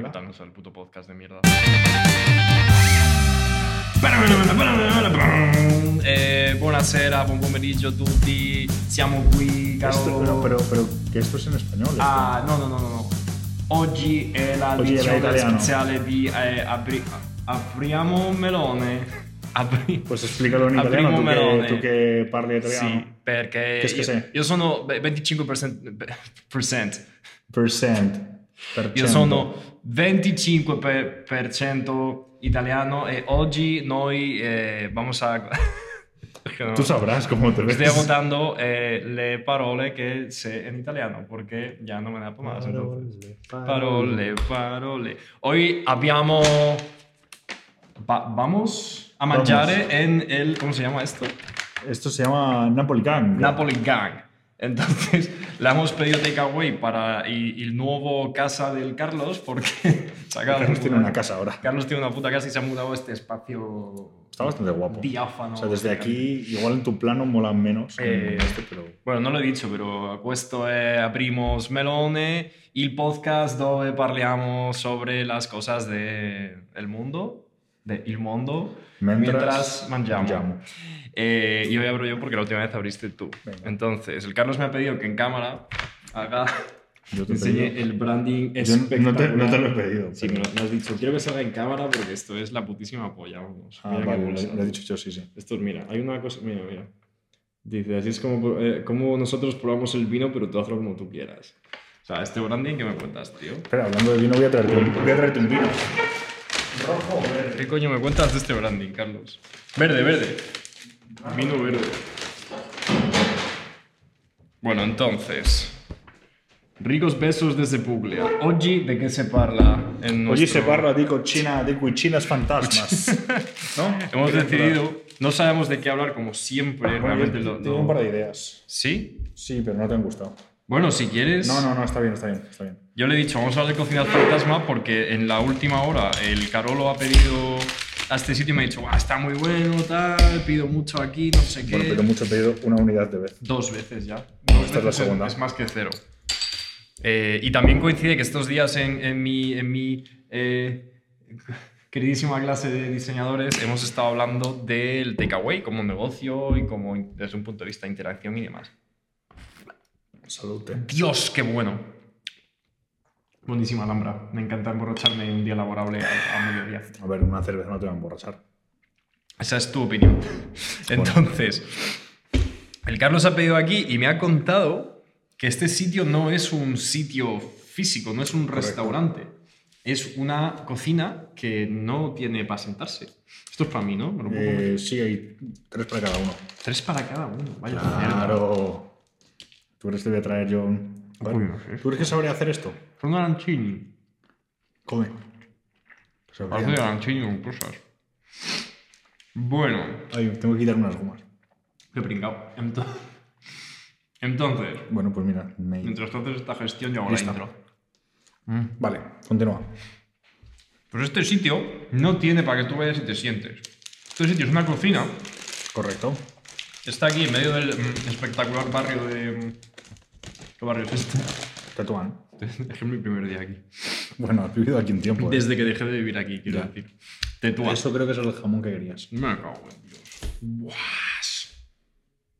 Hola. conectarnos al puto podcast de mierda. Eh, buonasera, buon pomeriggio a tutti. Siamo qui, caro. Esto- pero, pero, pero que esto es en español. esto. Ah, no, no, no, no. no. Oggi è la Oggi edizione italiano. speciale di eh, apri- apriamo un melone. Apri- Pues explícalo en Apriamo italiano, tú que, melone. tú que parli italiano. Sì, perché Che che io, io sono 25%, percent. Percent. Per Io sono 25% italiano e oggi noi eh, vamos a... Tú sabrás cómo te ves. Estoy apuntando eh, le parole che sé en italiano porque ya no me da más. entonces. Parole, parole. Hoy abbiamo... va- vamos a mangiare en el... ¿Cómo se llama esto? Esto se llama Napoli Gang. Napoli Gang. Entonces, le hemos pedido takeaway para y- el nuevo casa del Carlos porque Carlos tiene una casa ahora. Carlos tiene una puta casa y se ha mudado a este espacio Está bastante guapo. diáfano. O sea, desde aquí, igual en tu plano mola menos. Eh, este, pero... Bueno, non l'ho detto, però questo è Aprimos Melone, il podcast dove parliamo sobre las cosas del de mundo, del mondo, Mientras mientras, mangiamo. Eh, y hoy abro yo porque la última vez abriste tú. Venga. Entonces, el Carlos me ha pedido que en cámara haga Yo te pedido. el branding Yo no te, espectacular. no te lo he pedido. Sí, me lo, me has dicho. Quiero que salga en cámara porque esto es la putísima polla. Vamos. Ah, Mira vale, lo, lo he dicho yo, sí, sí. Esto, mira, hay una cosa, mira, mira. Dice, así es como, eh, como nosotros probamos el vino, pero tú hazlo como tú quieras. O sea, este branding, ¿qué me cuentas, tío? Espera, hablando de vino, voy a traerte voy a traerte un vino. Rojo, verde. ¿Qué coño me cuentas de este branding, Carlos? Verde, verde. Vino verde. Bueno, entonces. Ricos besos desde Puglia. Oggi de qué se parla en Oggi nuestro... se parla di cucina, di cucinas fantasmas. ¿No? Hemos decidido, no sabemos de qué hablar como siempre, Bueno, realmente yo lo... tengo lo- un par de ideas. ¿Sí? Sí, pero no te han gustado. Bueno, si quieres... No, no, no, está bien, está bien, está bien. Yo le he dicho, vamos a hablar de cocina fantasma porque en la última hora el Carolo ha pedido a este sitio y me ha dicho, "Guau, está muy bueno, tal, pido mucho aquí, no sé qué. Bueno, pero mucho pedido una unidad de vez. Dos veces ya. Dos Esta es la segunda. Es más que cero. Eh, y también coincide que estos días en, en mi, en mi eh, queridísima clase de diseñadores hemos estado hablando del takeaway como negocio y como desde un punto de vista de interacción y demás. Salute. Dios, qué bueno. Buenísima Alhambra. Me encanta emborracharme un día laborable a, a mediodía. A ver, una cerveza no te va a emborrachar. Esa es tu opinión. Entonces, el Carlos ha pedido aquí y me ha contado que este sitio no es un sitio físico, no es un restaurante. Es una cocina que no tiene para sentarse. Esto es para mí, ¿no? Me lo. Eh, sí, hay tres para cada uno. Tres para cada uno. Vaya mierda. Claro. ¿Tú crees que voy a traer yo Uy, no sé. ¿Tú crees que sabría hacer esto? Son arancini. Come. Hace arancini con cosas. Bueno, Ay, tengo que quitarme unas gomas. qué pringao. Ento- Entonces, Bueno, pues mira, me... mientras haces esta gestión, yo hago Listo. la intro. Vale, continúa. Pues este sitio no tiene para que tú vayas y te sientes. Este sitio es una cocina. Correcto. Está aquí en medio del mm, espectacular barrio de. mm, ¿Qué barrio es este? Tetuán. Es mi primer día aquí. Bueno, has vivido aquí un tiempo. ¿eh? Desde que dejé de vivir aquí, quiero Ya. decir. Tetuán. Eso creo que es el jamón que querías. Me cago en Dios. Buah.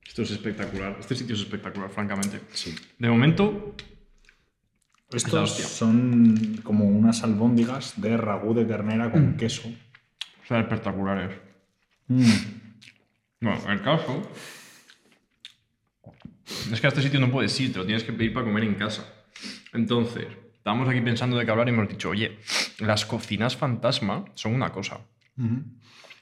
Esto es espectacular. Este sitio es espectacular, francamente. Sí. De momento, Estos son como unas albóndigas de ragú de ternera con queso. son espectaculares. Mm. Bueno, el caso es que a este sitio no puedes ir, te lo tienes que pedir para comer en casa. Entonces, estábamos aquí pensando de qué hablar y hemos dicho, oye, las cocinas fantasma son una cosa.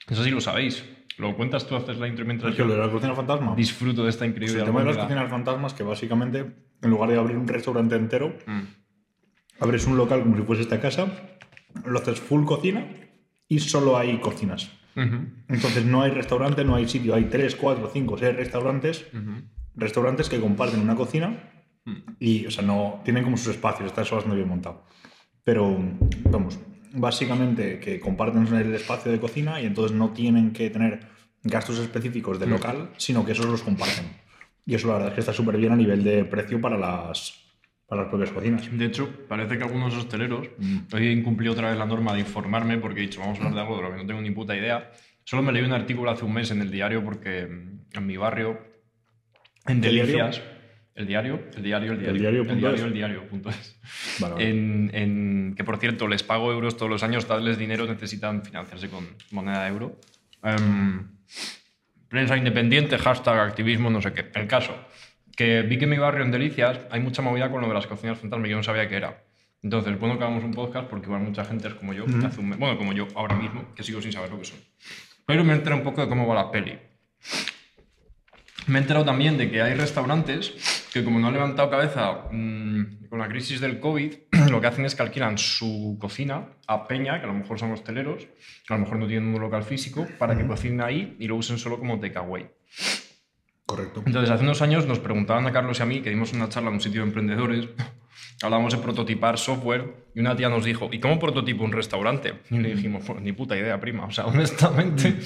Eso sí lo sabéis. Lo cuentas tú, haces la intro mientras Es que lo de yo la cocina fantasma. disfruto de esta Pues increíble el tema de las cocinas fantasmas que básicamente, en lugar de abrir un restaurante entero, Mm. abres un local como si fuese esta casa, lo haces full cocina y solo hay cocinas. Entonces no hay restaurante, no hay sitio, hay 3, 4, 5, 6 restaurantes, restaurantes que comparten una cocina. Y, o sea, no tienen como sus espacios, está eso bastante bien montado. Pero, vamos, básicamente que comparten el espacio de cocina y entonces no tienen que tener gastos específicos de Mm. local, sino que esos los comparten. Y eso la verdad es que está súper bien a nivel de precio para las, para las propias cocinas. De hecho, parece que algunos hosteleros, Mm. hoy he incumplido otra vez la norma de informarme porque he dicho, vamos a hablar de algo de lo que no tengo ni puta idea. Solo me leí un artículo hace un mes en el diario porque mm, en mi barrio, en ¿Qué diario? El diario, el diario, el diario, El diario el diario, es. el diario, punto es. Vale, vale. En, en- que por cierto, les pago euros todos los años, dadles dinero, necesitan financiarse con moneda de euro. Em, prensa independiente, hashtag activismo, no sé qué. El caso, que vi que en mi barrio en Delicias hay mucha movida con lo de las cocinas fantasma y yo no sabía qué era. Entonces, bueno que hagamos un podcast porque igual mucha gente es como yo, hace un bueno, como yo ahora mismo, que sigo sin saber lo que son. Pero me enteré un poco de cómo va la peli. Me he enterado también de que hay restaurantes que como no han levantado cabeza mm, con la crisis del COVID, lo que hacen es que alquilan su cocina a Peña, que a lo mejor son hosteleros, que a lo mejor no tienen un local físico, para que cocinen ahí y lo usen solo como takeaway. Correcto. Entonces, hace unos años nos preguntaban a Carlos y a mí, que dimos una charla en un sitio de emprendedores, hablábamos de prototipar software y una tía nos dijo, ¿y cómo prototipo un restaurante? Y le dijimos, "Pues, ni puta idea, prima. O sea, honestamente,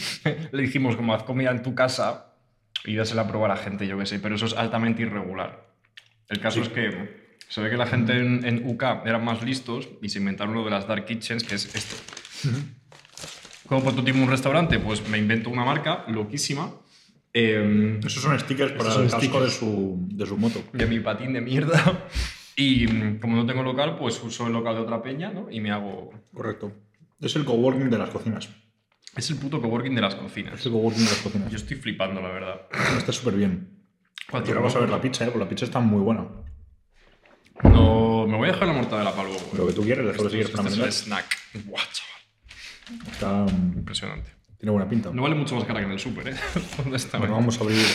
le dijimos, como haz comida en tu casa y dásela a probar a gente, yo qué sé, pero eso es altamente irregular. El caso es que se ve que la gente en, en UK eran más listos y se inventaron lo de las dark kitchens, que es esto. ¿Cómo prototipo un restaurante? Pues me invento una marca loquísima. em, Esos son stickers para el casco de su, de su moto. de mi patín de mierda. Y como no tengo local, pues uso el local de otra peña, ¿no? Y me hago... Correcto. Es el coworking de las cocinas. Es el puto coworking de las Es cocinas. el coworking de las cocinas. Yo estoy flipando, la verdad. Está súper bien. Ahora vas a ver la pizza, ¿eh? Porque la pizza está muy buena. No, me voy a dejar la mortadela para luego. Lo que tú quieres, déjalo si Esto, quieres esto para es merendar. el snack. Buah, chaval. Está, mm, Impresionante. tiene buena pinta. No vale mucho más cara que en el súper, ¿eh? ¿Dónde está? Bueno, vamos a abrir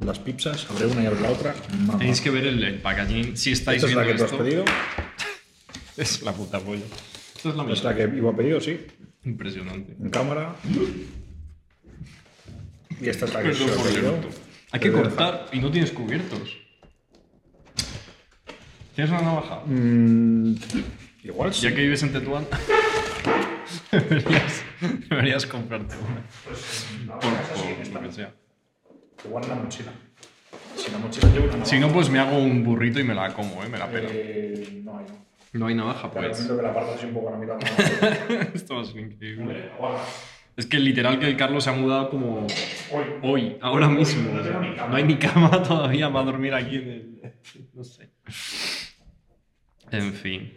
las pizzas. Abre una y abre la otra. Mamá. Tenéis que ver el, el packaging. Si estáis Esta es la que tú has esto, pedido. es la puta polla. Esta es la la que iba a pedir, sí. Impresionante. En cámara. Y esta es la que Perdón por el pedido. Hay que Pero- cortar y no tienes cubiertos. ¿Tienes una navaja? Mm, igual sí. Ya que vives en Tetuán, deberías, deberías comprarte una. Por, por lo que sea. Igual en la mochila. Si la mochila lleva una navaja. Si no, pues me hago un burrito y me la como, ¿eh? Me la pela. Eh, no hay. no. No hay navaja, Te pues. recomiendo que la partas así un poco a la mitad. Esto va a ser increíble. Es que literal que el Carlos se ha mudado como hoy, ahora mismo. No tengo ni cama. No hay ni cama todavía para dormir aquí en el... No sé. En fin.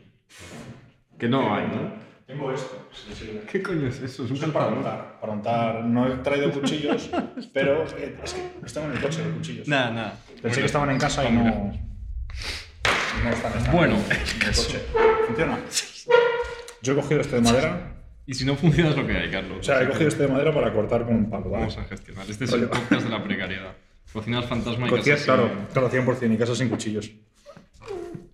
Que no hay, ¿no? Tengo esto. sirve. ¿Qué coño es eso? Es un es para untar. Para untar. No he traído cuchillos, pero eh, es que estaban en el coche los cuchillos. Nada, nada. Pensé que estaban en casa y no. No están están Bueno, en el coche. ¿Funciona? Yo he cogido este de madera. Y si no funciona es lo que hay, Carlos. O sea, he cogido este de madera para cortar con un palo. ¿vale? Vamos a gestionar. Este es el podcast de la precariedad. Cocinas fantasma y Cocinas, casas claro, claro, 100%, y casa sin cuchillos.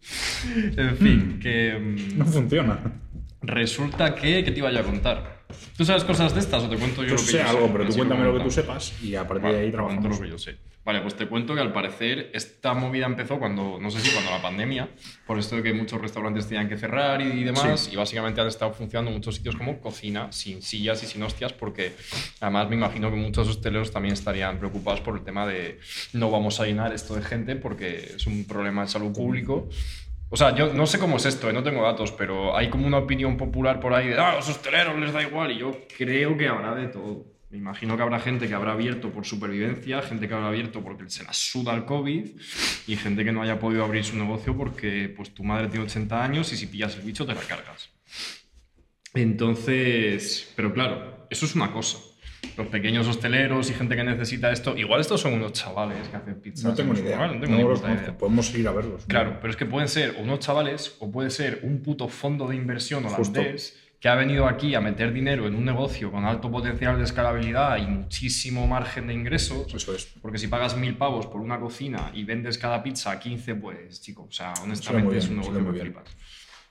sin- En fin, que... mm, No funciona. Resulta que... ¿Qué te iba yo a contar? ¿Tú sabes cosas de estas o te cuento yo Yo lo que sé yo algo, pero tú cuéntame lo que tú sepas y a partir Vale, de ahí te cuento trabajamos. lo que yo sé. Vale, pues te cuento que al parecer esta movida empezó cuando, no sé si cuando la pandemia, por esto de que muchos restaurantes tenían que cerrar y, y demás, y básicamente han estado funcionando muchos sitios como cocina, sin sillas y sin hostias, porque además me imagino que muchos hosteleros también estarían preocupados por el tema de no vamos a llenar esto de gente porque es un problema de salud público. O sea, yo no sé cómo es esto, eh, no tengo datos, pero hay como una opinión popular por ahí de, ah, los hosteleros les da igual, y yo creo que habrá de todo. Me imagino que habrá gente que habrá abierto por supervivencia, gente que habrá abierto porque se la suda el COVID, y gente que no haya podido abrir su negocio porque pues tu madre tiene 80 años y si pillas el bicho te la cargas. Entonces, pero claro, eso es una cosa. Los pequeños hosteleros y gente que necesita esto, igual estos son unos chavales que hacen pizzas. No tengo en ni idea. No, no tengo ni los idea. Podemos ir a verlos. Claro, pero es que pueden ser unos chavales o puede ser un puto fondo de inversión Justo. holandés que ha venido aquí a meter dinero en un negocio con alto potencial de escalabilidad y muchísimo margen de ingresos. Eso es. Porque si pagas mil pavos por una cocina y vendes cada pizza a 15, pues chico, o sea, honestamente es un negocio muy que flipas.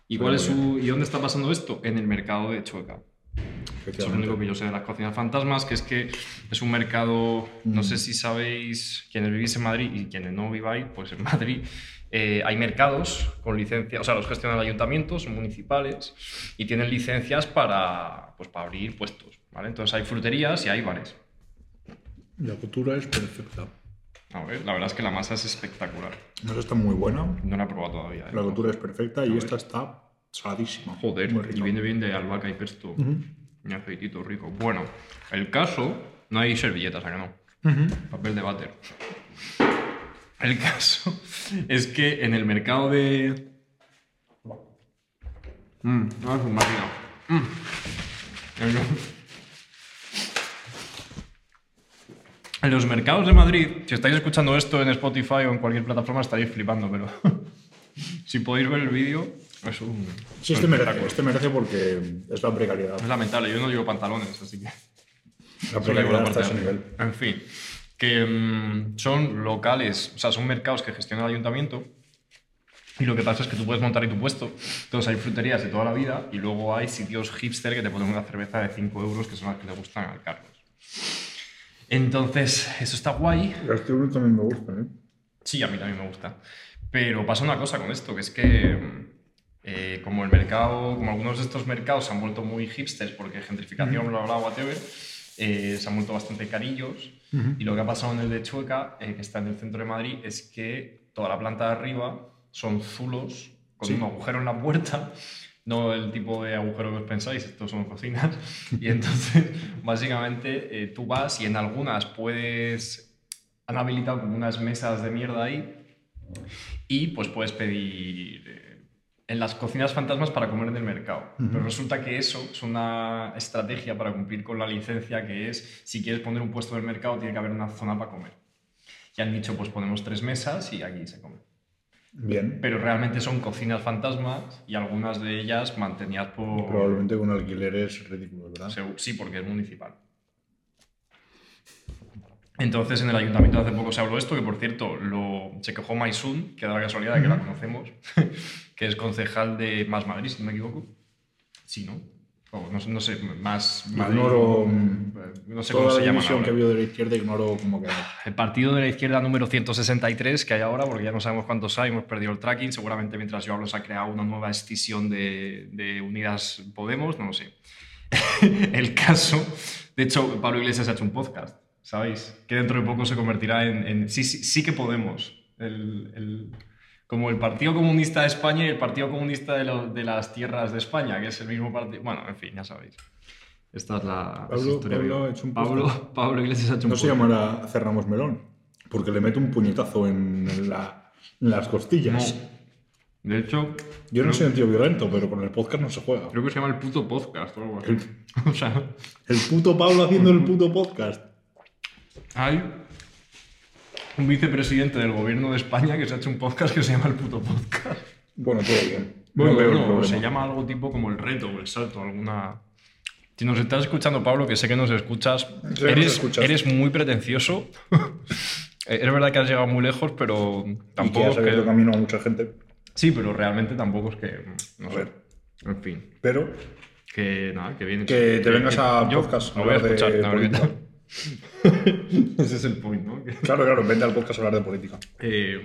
¿Y, cuál es su, ¿Y dónde está pasando esto? En el mercado de Chueca. Eso es lo único que yo sé de las cocinas fantasmas, que es que es un mercado, no Mm. sé si sabéis, quienes vivís en Madrid y quienes no viváis, pues en Madrid eh, hay mercados con licencia, o sea, los gestionan ayuntamientos municipales y tienen licencias para, pues, para abrir puestos, ¿vale? Entonces hay fruterías y hay bares. La cultura es perfecta. A ver, la verdad es que la masa es espectacular. No está muy buena. No la he probado todavía. ¿eh? La costura es perfecta y esta está saladísima. Joder, y viene bien de albahaca y pesto. Ujú. Y aceitito rico. Bueno, el caso, no hay servilletas, ¿a que no? Papel de váter. El caso es que en el mercado de. Mmm, no es un máquina. Mm. En los mercados de Madrid, si estáis escuchando esto en Spotify o en cualquier plataforma, estaréis flipando, pero si podéis ver el vídeo, es un. Sí, este merece, este merece porque es la precariedad. Es lamentable, yo no llevo pantalones, así que. La precariedad está a ese nivel. En fin, que mm, son locales, o sea, son mercados que gestiona el ayuntamiento. Y lo que pasa es que tú puedes montar ahí tu puesto. Entonces hay fruterías de toda la vida y luego hay sitios hipster que te ponen una cerveza de 5 euros que son las que le gustan al Carlos. Entonces, eso está guay. Los tiburones también me gustan, ¿eh? Sí, a mí también me gusta. Pero pasa una cosa con esto, que es que eh, como el mercado, como algunos de estos mercados se han vuelto muy hipsters porque gentrificación, bla, bla, whatever, eh, se han vuelto bastante carillos. Y lo que ha pasado en el de Chueca, eh, que está en el centro de Madrid, es que toda la planta de arriba son zulos con Sí. un agujero en la puerta. No el tipo de agujero que os pensáis, estos son cocinas. Y entonces, básicamente, eh, tú vas y en algunas puedes han habilitado como unas mesas de mierda ahí y pues puedes pedir eh, en las cocinas fantasmas para comer en el mercado. Pero resulta que eso es una estrategia para cumplir con la licencia que es si quieres poner un puesto del mercado tiene que haber una zona para comer. Y han dicho pues ponemos tres mesas y aquí se come. Bien. Pero realmente son cocinas fantasmas y algunas de ellas mantenidas por... Probablemente con alquileres ridículos, ¿verdad? Sí, porque es municipal. Entonces, en el ayuntamiento hace poco se habló esto, que por cierto, lo, se quejó Maisun, que da la casualidad de que la conocemos, que es concejal de Más Madrid, si no me equivoco. Sí, ¿no? O no, sé- no sé, Más Madrid. Ignoro no sé toda cómo se la llama. que habido de la izquierda, ignoro cómo queda. El partido de la izquierda número 163 que hay ahora, porque ya no sabemos cuántos hay, hemos perdido el tracking. Seguramente mientras yo hablo se ha creado una nueva escisión de, de Unidas Podemos, no lo sé. el caso, de hecho, Pablo Iglesias ha hecho un podcast, ¿sabéis? Que dentro de poco se convertirá en. en- sí, sí, sí que podemos. El, el- como el Partido Comunista de España y el Partido Comunista de, lo- de las Tierras de España, que es el mismo partido. Bueno, en fin, ya sabéis. Esta es la Pablo- historia Pablo hecho un Pablo. Pablo Iglesias ha hecho un No se llamará Cerramos Melón, porque le mete un puñetazo en, la- en las costillas. No. De hecho, Yo no soy un tío violento, pero con el podcast no se juega. creo que se llama el puto podcast o algo así. El, O sea, el puto Pablo haciendo el puto podcast. Hay un vicepresidente del gobierno de España que se ha hecho un podcast que se llama el puto podcast. Bueno, todo bien. Bueno, no veo se llama algo tipo como el reto o el salto, alguna... Si nos estás escuchando, Pablo, que sé que nos escuchas, nos eres, escuchas. eres muy pretencioso. Es verdad que has llegado muy lejos, pero Y que tampoco has que... camino a mucha gente. Sí, pero realmente tampoco es que... No A sé. ver. En fin. Pero Que nada, que viene. que te vengas a yo podcast Lo voy a hablar de Ese es el point, ¿no? Claro, claro, vente al podcast hablar de política. Eh,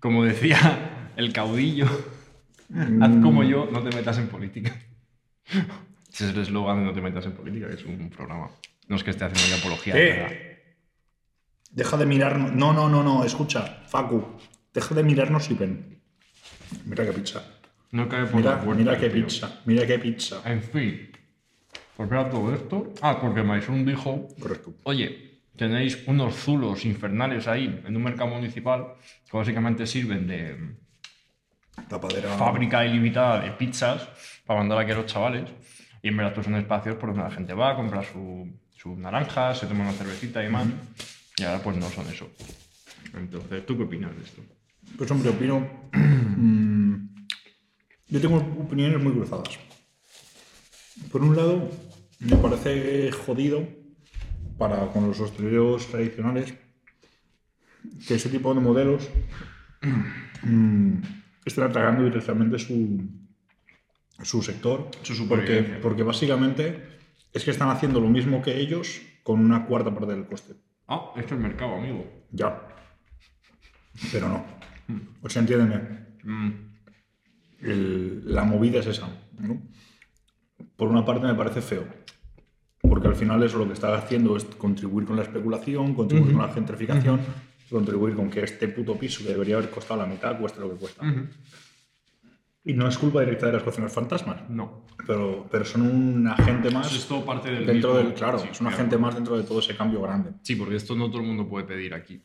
como decía el caudillo, haz como yo, no te metas en política. Ese es el eslogan de no te metas en política, que es un programa. No es que esté haciendo ya apología. ¿Qué? Deja de mirarnos. No, no, no, no, escucha, Facu. Deja de mirarnos y ven. Mira qué pizza. No cae por Mira, la puerta. mira qué tío. pizza. Mira qué pizza. En fin. ¿Por qué era todo esto? Ah, porque Maisun dijo Correcto. Oye, tenéis unos zulos infernales ahí en un mercado municipal que básicamente sirven de Tapadera. fábrica ilimitada de pizzas para mandar aquí a los chavales. Y en verdad estos son espacios por donde la gente va a comprar su- sus naranjas, se toma una cervecita y demás. Y ahora pues no son eso. Entonces, ¿tú qué opinas de esto? Pues hombre, opino. mm, yo tengo opiniones muy cruzadas. Por un lado, me parece jodido para con los hosteleros tradicionales que ese tipo de modelos mm, estén atacando directamente su, su sector. Su porque, porque básicamente es que están haciendo lo mismo que ellos con una cuarta parte del coste. Ah, esto es mercado, amigo. Ya. Pero no. O sea, entiéndeme. Mm, El- la movida es esa. ¿no? Por una parte me parece feo Porque al final eso lo que está haciendo es contribuir con la especulación, contribuir con la gentrificación, contribuir con que este puto piso que debería haber costado la mitad cueste lo que cuesta. Y no es culpa directa de las cocinas fantasmas, No. pero, pero son un agente más Eso es todo parte del dentro mismo- del. Claro, sí, es un claro. agente más dentro de todo ese cambio grande. Sí, porque esto no todo el mundo puede pedir aquí.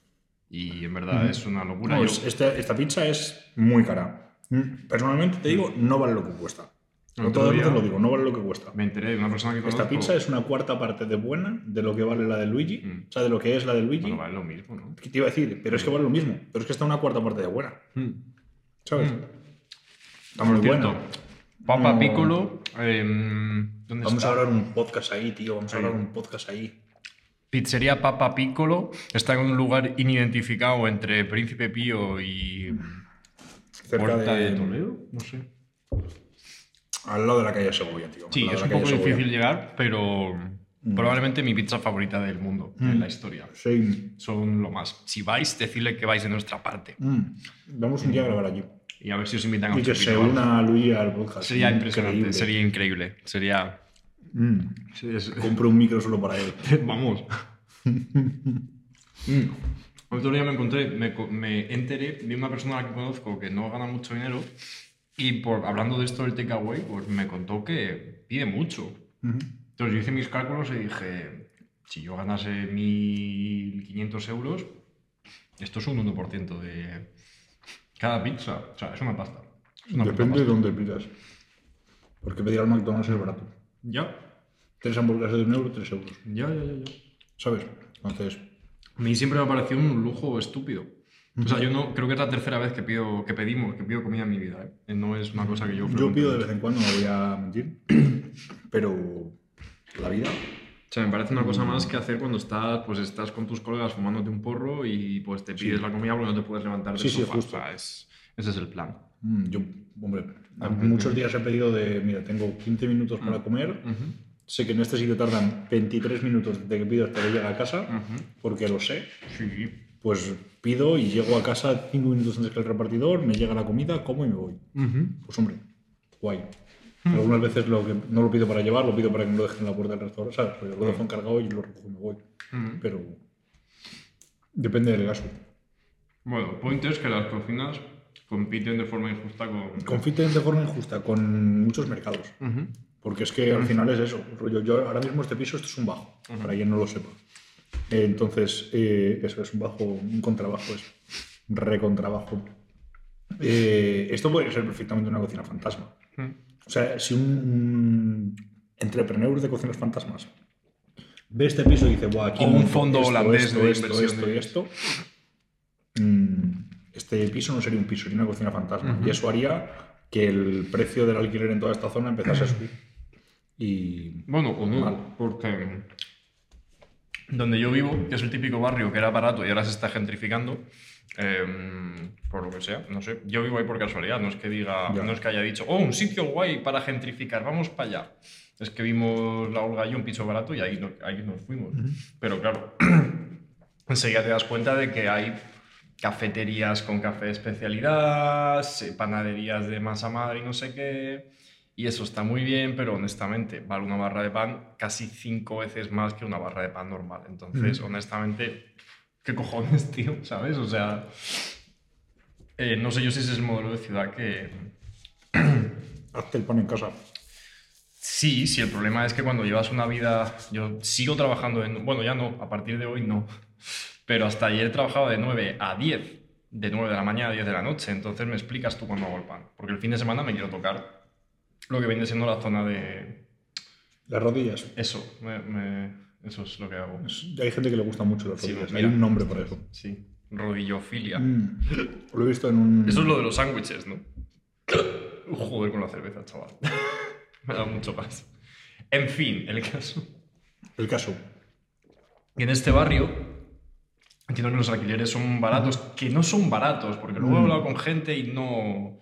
Y en verdad es una locura. No, Yo- es- este- esta pizza es muy cara. Mm, Personalmente te digo, no vale lo que cuesta. Día- luces lo digo, no vale lo que cuesta. me enteré de una persona que Esta pizza es una cuarta parte de buena de lo que vale la de Luigi, Mm. o sea, de lo que es la de Luigi. Bueno, vale lo mismo, ¿no? ¿Qué te iba a decir? Pero es que vale lo mismo. Pero es que está una cuarta parte de buena, ¿sabes? Está muy Por cierto, buena. Papa No. Piccolo. em, ¿Dónde Vamos está? a hablar un podcast ahí, tío. Vamos a hablar un podcast ahí. Pizzería Papa Piccolo está en un lugar inidentificado entre Príncipe Pío y Cerca Puerta de, de Toledo. No sé. Al lado de la calle Segovia, tío. Sí, es un poco difícil llegar, pero probablemente mi pizza favorita del mundo, en la historia. Sí. Son lo más. Si vais, decidle que vais de nuestra parte. Mm. Vamos un día a grabar allí. Y a ver si os invitan a Y un que chupito se una al podcast. Sería impresionante, Increíble. sería increíble. Sería. Mm. sí, es- Compro un micro solo para él. Vamos. Mm. Otro día me encontré, me, me enteré de una persona a la que conozco que no gana mucho dinero y por hablando de esto del takeaway, pues me contó que pide mucho. Entonces yo hice mis cálculos y dije, si yo ganase 1.500 euros, esto es un 1% de cada pizza. O sea, es una pasta. Es una Depende de pasta. dónde pidas. Porque pedir al McDonald's es barato. Ya, Tres hamburguesas de un euro, tres euros. ya, ya, ya. ya. ¿Sabes? Entonces, A mí siempre me ha parecido un lujo estúpido. O sea, yo no creo que es la tercera vez que pido que pedimos, que pido comida en mi vida. ¿eh? No es una cosa que yo. yo pido de vez en cuando, no voy a mentir. Pero la vida. O sea, me parece una cosa más que hacer cuando estás, pues estás con tus colegas fumándote un porro y pues te pides la comida porque no te puedes levantar del Sí, sí, sofá. justo. O sea, es- ese es el plan. mm, Yo, hombre, muchos días he pedido de, mira, tengo 15 minutos para comer. Sé que en este sitio tardan 23 minutos desde que pido hasta que llega a casa, porque lo sé. Sí. Pues pido y llego a casa 5 minutos antes que el repartidor, me llega la comida, como y me voy. Pues hombre, guay. Algunas veces lo que, no lo pido para llevar, lo pido para que me lo dejen en la puerta del restaurante, ¿sabes? Porque lo dejo encargado y lo recojo y me voy. Pero depende del caso. Bueno, el punto es que las cocinas compiten de forma injusta con. Confiten de forma injusta con muchos mercados. Porque es que al final es eso. rollo, Yo ahora mismo este piso esto es un bajo, para quien no lo sepa. Entonces, eh, eso es un bajo, un contrabajo, es recontrabajo. Eh, esto puede ser perfectamente una cocina fantasma. O sea, si un, un entrepreneur de cocinas fantasmas ve este piso y dice, Buah, aquí O un fondo esto, holandés esto, de esto, esto de- y esto, mm, este piso no sería un piso, sería una cocina fantasma. Y eso haría que el precio del alquiler en toda esta zona empezase a subir. Y Bueno, o no, Mal. porque donde yo vivo, que es el típico barrio que era barato y ahora se está gentrificando, em, por lo que sea, no sé, yo vivo ahí por casualidad, no es que diga, Ya. no es que haya dicho, oh, un sitio guay para gentrificar, vamos para allá. Es que vimos la Olga y un piso barato y ahí, no- ahí nos fuimos. Pero claro, enseguida te das cuenta de que hay cafeterías con café de especialidad, panaderías de masa madre y no sé qué. Y eso está muy bien, pero honestamente vale una barra de pan casi cinco veces más que una barra de pan normal. Entonces, honestamente, ¿qué cojones, tío? ¿Sabes? O sea, eh, no sé yo si ese es el modelo de ciudad que... hazte el pan en casa. Sí, sí, el problema es que cuando llevas una vida... Yo sigo trabajando en... Bueno, ya no, a partir de hoy no. Pero hasta ayer trabajaba de 9 a 10. De 9 de la mañana a 10 de la noche. Entonces me explicas tú cuándo hago el pan. Porque el fin de semana me quiero tocar lo que viene siendo la zona de... Las rodillas. Eso, me- me- eso es lo que hago. Es- Hay gente que le gusta mucho las Sí, rodillas. mira. Hay un nombre para eso. Sí, rodillofilia. Mm. Lo he visto en un... Eso es lo de los sándwiches, ¿no? Joder con la cerveza, chaval. Me da mucho más. En fin, el caso. El caso. Y en este barrio, entiendo que los alquileres son baratos, que no son baratos, porque luego he hablado con gente y no.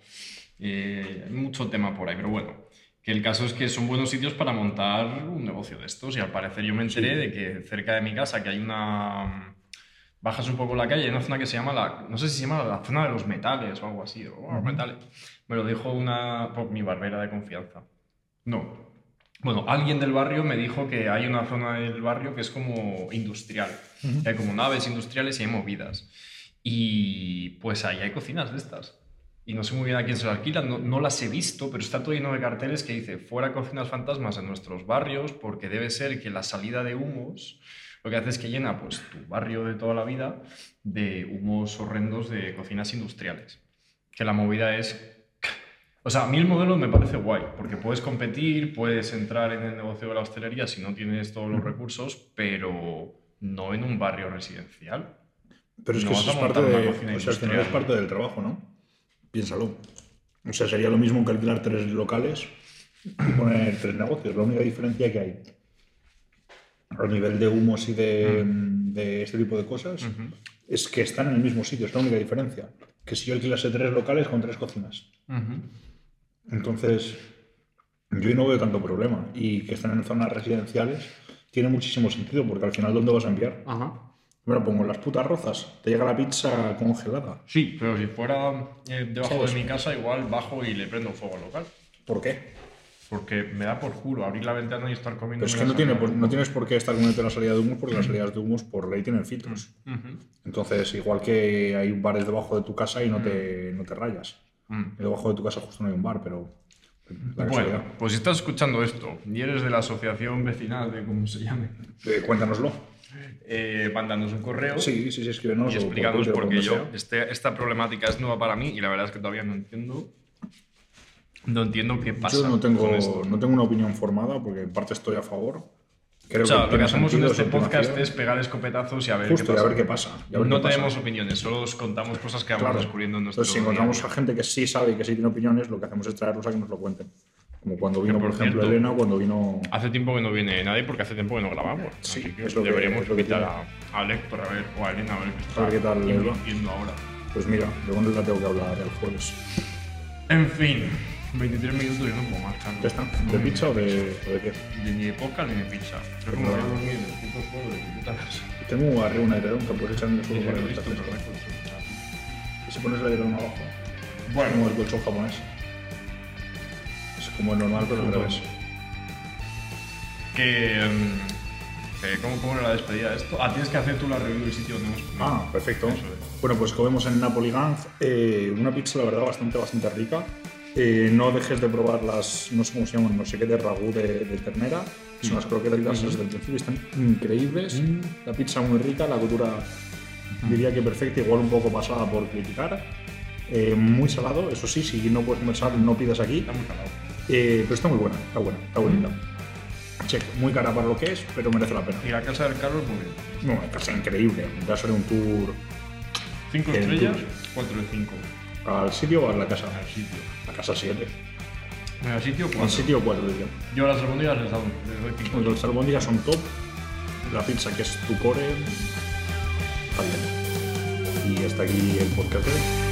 Eh, hay mucho tema por ahí, pero bueno. Que el caso es que son buenos sitios para montar un negocio de estos. Y al parecer yo me enteré de que cerca de mi casa, que hay una. Bajas un poco la calle, hay una zona que se llama la. No sé si se llama la zona de los metales o algo así. O los metales. Me lo dijo una. por mi barbera de confianza. No. Bueno, alguien del barrio me dijo que hay una zona del barrio que es como industrial. que Hay como naves industriales y hay movidas. Y pues ahí hay cocinas de estas. Y no sé muy bien a quién se lo alquilan, no, no las he visto, pero está todo lleno de carteles que dice fuera cocinas fantasmas en nuestros barrios, porque debe ser que la salida de humos lo que hace es que llena pues, tu barrio de toda la vida de humos horrendos de cocinas industriales. Que la movida es o sea, a mí el modelo me parece guay, porque puedes competir, puedes entrar en el negocio de la hostelería si no tienes todos los recursos, pero no en un barrio residencial. Pero es No que eso a es parte, de, o sea, es parte del trabajo, ¿no? Piénsalo. O sea, sería lo mismo que alquilar tres locales y poner tres negocios. La única diferencia que hay a nivel de humos y de, de este tipo de cosas es que están en el mismo sitio. Es la única diferencia. Que si yo alquilase tres locales con tres cocinas. Entonces, yo no veo tanto problema. Y que estén en zonas residenciales tiene muchísimo sentido, porque al final, ¿dónde vas a enviar? Ajá. Me lo pongo las putas rozas. Te llega la pizza congelada. Sí, pero si fuera eh, debajo ¿Sabes? de mi casa, igual bajo y le prendo fuego al local. ¿Por qué? Porque me da por culo abrir la ventana y estar comiendo. Pero es que no, tiene, por- no tienes por qué estar comiendo la salida de humos, porque las salidas de humos por ley tienen filtros. Ujú. Entonces, igual que hay bares debajo de tu casa y no te, no te rayas. Mm. Debajo de tu casa justo no hay un bar, pero... Bueno, pues si estás escuchando esto y eres de la asociación vecinal, de cómo se llame, Eh, cuéntanos eh, mándanos un correo Sí, sí, sí, escríbenos. y o por porque yo, este- esta problemática es nueva para mí y la verdad es que todavía no entiendo. No entiendo qué pasa. Yo no tengo, con esto. no tengo una opinión formada, porque en parte estoy a favor. Creo o sea, lo que hacemos en este es podcast es pegar escopetazos y a ver Justo, qué y pasa. a ver qué pasa. a ver no qué pasa. tenemos opiniones, solo os contamos cosas que vamos Claro. descubriendo en nuestro Entonces, si encontramos día. a gente que sí sabe y que sí tiene opiniones, lo que hacemos es traerlos a que nos lo cuenten. Como cuando vino, por por, ejemplo, cierto, Elena, cuando vino... Hace tiempo que no viene nadie porque hace tiempo que no grabamos. Sí, Así que es lo que- deberíamos es lo que invitar a, a Héctor a ver, o a Elena a ver qué está A ver qué tal invirtiendo ahora. Pues mira, de dónde la tengo que hablar el jueves. En fin, 23 minutos y no puedo marchar. ¿Ya está? ¿De pizza o de, de qué? Ni de podcast ni de pizza. Pero como voy a dormir suelo de mi puta casa. Tengo arriba una edredón que puedes echar en el suelo yo para que no Y si pones el edredón abajo, como Bueno, el colchón japonés. Es como el normal, pero al revés. que... mm, que ¿cómo, ¿Cómo era la despedida de esto? Ah, tienes que hacer tú la review del sitio donde hemos comido. Ah, perfecto. Eso es. Bueno, pues comemos en Napoli Gang eh, una pizza, la verdad, bastante, bastante rica. Eh, no dejes de probar las, no sé cómo se llaman, no sé qué, de ragú de, de ternera. Son las croquetas desde el principio, están increíbles. Mm. La pizza muy rica, la cultura diría que perfecta, igual un poco pasada por criticar. Eh, muy salado, eso sí, si no puedes comer sal, no pidas aquí. Está muy calado. Eh, pero está muy buena, está buena, está bonita. Check, muy cara para lo que es, pero merece la pena. Y la casa del Carlos, muy bien. No, una casa increíble. Ya será un tour 5 El estrellas, tour. 4 de 5. al sitio o a la casa. Al sitio. A casa 7. Al sitio, Al 4. sitio 4 diría. Yo a las albóndigas les doy, 5. Los albóndigas son top. La pizza, que es tu core, está bien. Y hasta aquí el podcast de hoy.